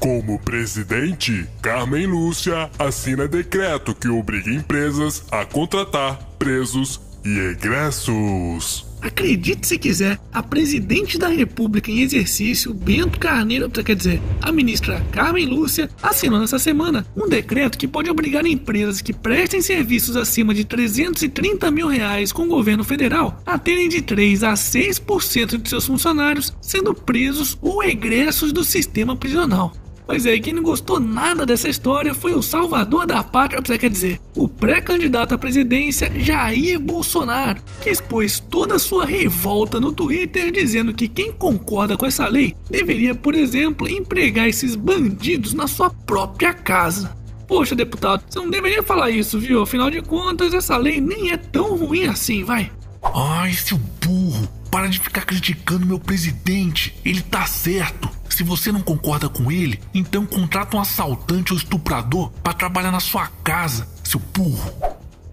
Como presidente, Carmen Lúcia assina decreto que obriga empresas a contratar presos e egressos. Acredite se quiser, a presidente da República em exercício, Bento Carneiro, quer dizer, a ministra Carmen Lúcia, assinou nessa semana um decreto que pode obrigar empresas que prestem serviços acima de 330 mil reais com o governo federal a terem de 3 a 6% de seus funcionários sendo presos ou egressos do sistema prisional. Pois é, quem não gostou nada dessa história foi o salvador da pátria, quer dizer, o pré-candidato à presidência Jair Bolsonaro, que expôs toda a sua revolta no Twitter dizendo que quem concorda com essa lei deveria, por exemplo, empregar esses bandidos na sua própria casa. Poxa, deputado, você não deveria falar isso, viu? Afinal de contas, essa lei nem é tão ruim assim, vai. Ai, seu burro, para de ficar criticando meu presidente. Ele tá certo. Se você não concorda com ele, então contrata um assaltante ou estuprador para trabalhar na sua casa, seu burro.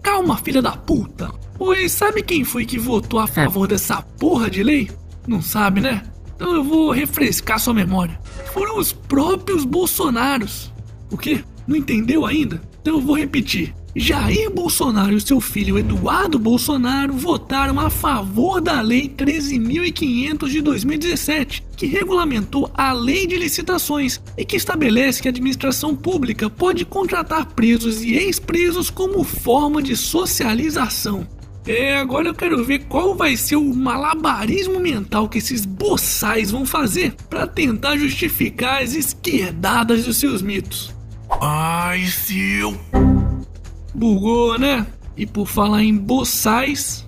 Calma, filha da puta. Pois sabe quem foi que votou a favor dessa porra de lei? Não sabe, né? Então eu vou refrescar sua memória. Foram os próprios Bolsonaros. O quê? Não entendeu ainda? Então eu vou repetir. Jair Bolsonaro e seu filho Eduardo Bolsonaro votaram a favor da Lei 13.500 de 2017, que regulamentou a Lei de Licitações e que estabelece que a administração pública pode contratar presos e ex-presos como forma de socialização. É, agora eu quero ver qual vai ser o malabarismo mental que esses boçais vão fazer para tentar justificar as esquerdadas dos seus mitos. Ai, seu Bugou, né? E por falar em boçais.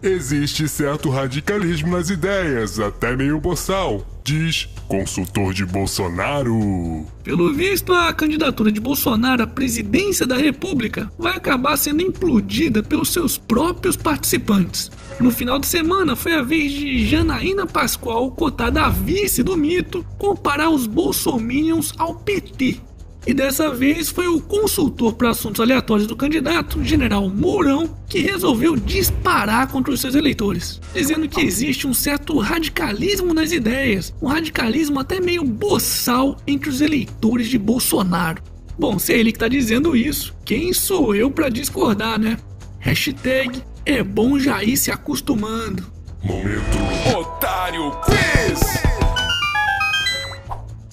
Existe certo radicalismo nas ideias, até meio boçal, diz consultor de Bolsonaro. Pelo visto, a candidatura de Bolsonaro à presidência da República vai acabar sendo implodida pelos seus próprios participantes. No final de semana foi a vez de Janaína Pascoal, cotada a vice do mito, comparar os bolsominions ao PT e dessa vez foi o consultor para assuntos aleatórios do candidato, general Mourão, que resolveu disparar contra os seus eleitores, dizendo que existe um certo radicalismo nas ideias, um radicalismo até meio boçal entre os eleitores de Bolsonaro. Bom, se é ele que tá dizendo isso, quem sou eu para discordar, né? Hashtag é bom já ir se acostumando. Momento Otário Quiz!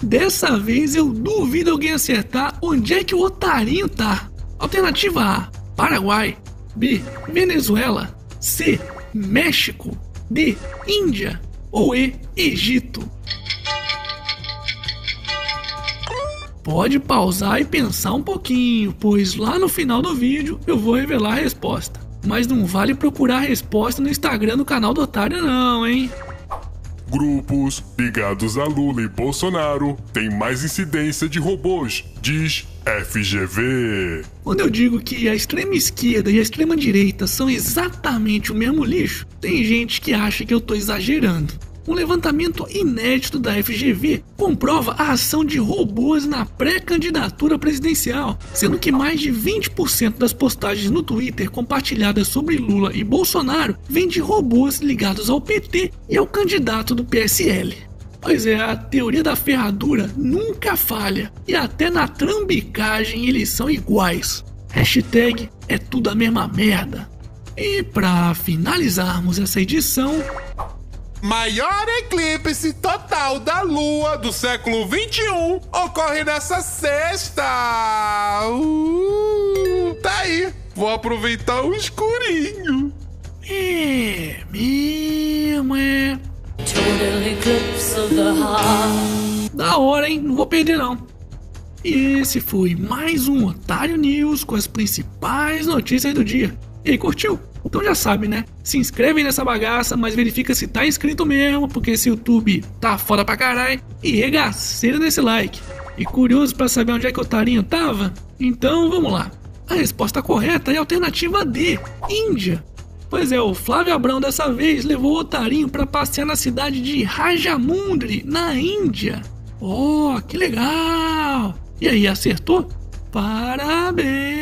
Dessa vez eu duvido alguém acertar onde é que o otarinho tá. Alternativa A: Paraguai. B: Venezuela. C: México. D: Índia. Ou E: Egito. Pode pausar e pensar um pouquinho, pois lá no final do vídeo eu vou revelar a resposta. Mas não vale procurar a resposta no Instagram do canal do Otário, não, hein? Grupos ligados a Lula e Bolsonaro têm mais incidência de robôs, diz FGV. Quando eu digo que a extrema esquerda e a extrema direita são exatamente o mesmo lixo, tem gente que acha que eu tô exagerando. Um levantamento inédito da FGV comprova a ação de robôs na pré-candidatura presidencial, sendo que mais de 20% das postagens no Twitter compartilhadas sobre Lula e Bolsonaro vêm de robôs ligados ao PT e ao candidato do PSL. Pois é, a teoria da ferradura nunca falha, e até na trambicagem eles são iguais. Hashtag é tudo a mesma merda. E para finalizarmos essa edição, Maior eclipse total da Lua do século 21 ocorre nessa sexta. Uh, tá aí. Vou aproveitar o escurinho. É mesmo, é. Da hora, hein? Não vou perder, não. E esse foi mais um Otário News com as principais notícias do dia. E aí, curtiu? Então já sabe, né? Se inscreve nessa bagaça, mas verifica se tá inscrito mesmo, porque esse YouTube tá foda pra caralho. E regaceira nesse like. E curioso para saber onde é que o Tarinho tava? Então vamos lá. A resposta correta é a alternativa D, Índia. Pois é, o Flávio Abrão dessa vez levou o Otarinho para passear na cidade de Rajamundry, na Índia. Oh, que legal! E aí, acertou? Parabéns!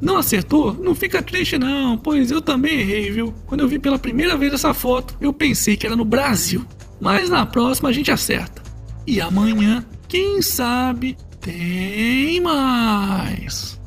Não acertou? Não fica triste não, pois eu também errei, viu? Quando eu vi pela primeira vez essa foto, eu pensei que era no Brasil. Mas na próxima a gente acerta. E amanhã quem sabe tem mais.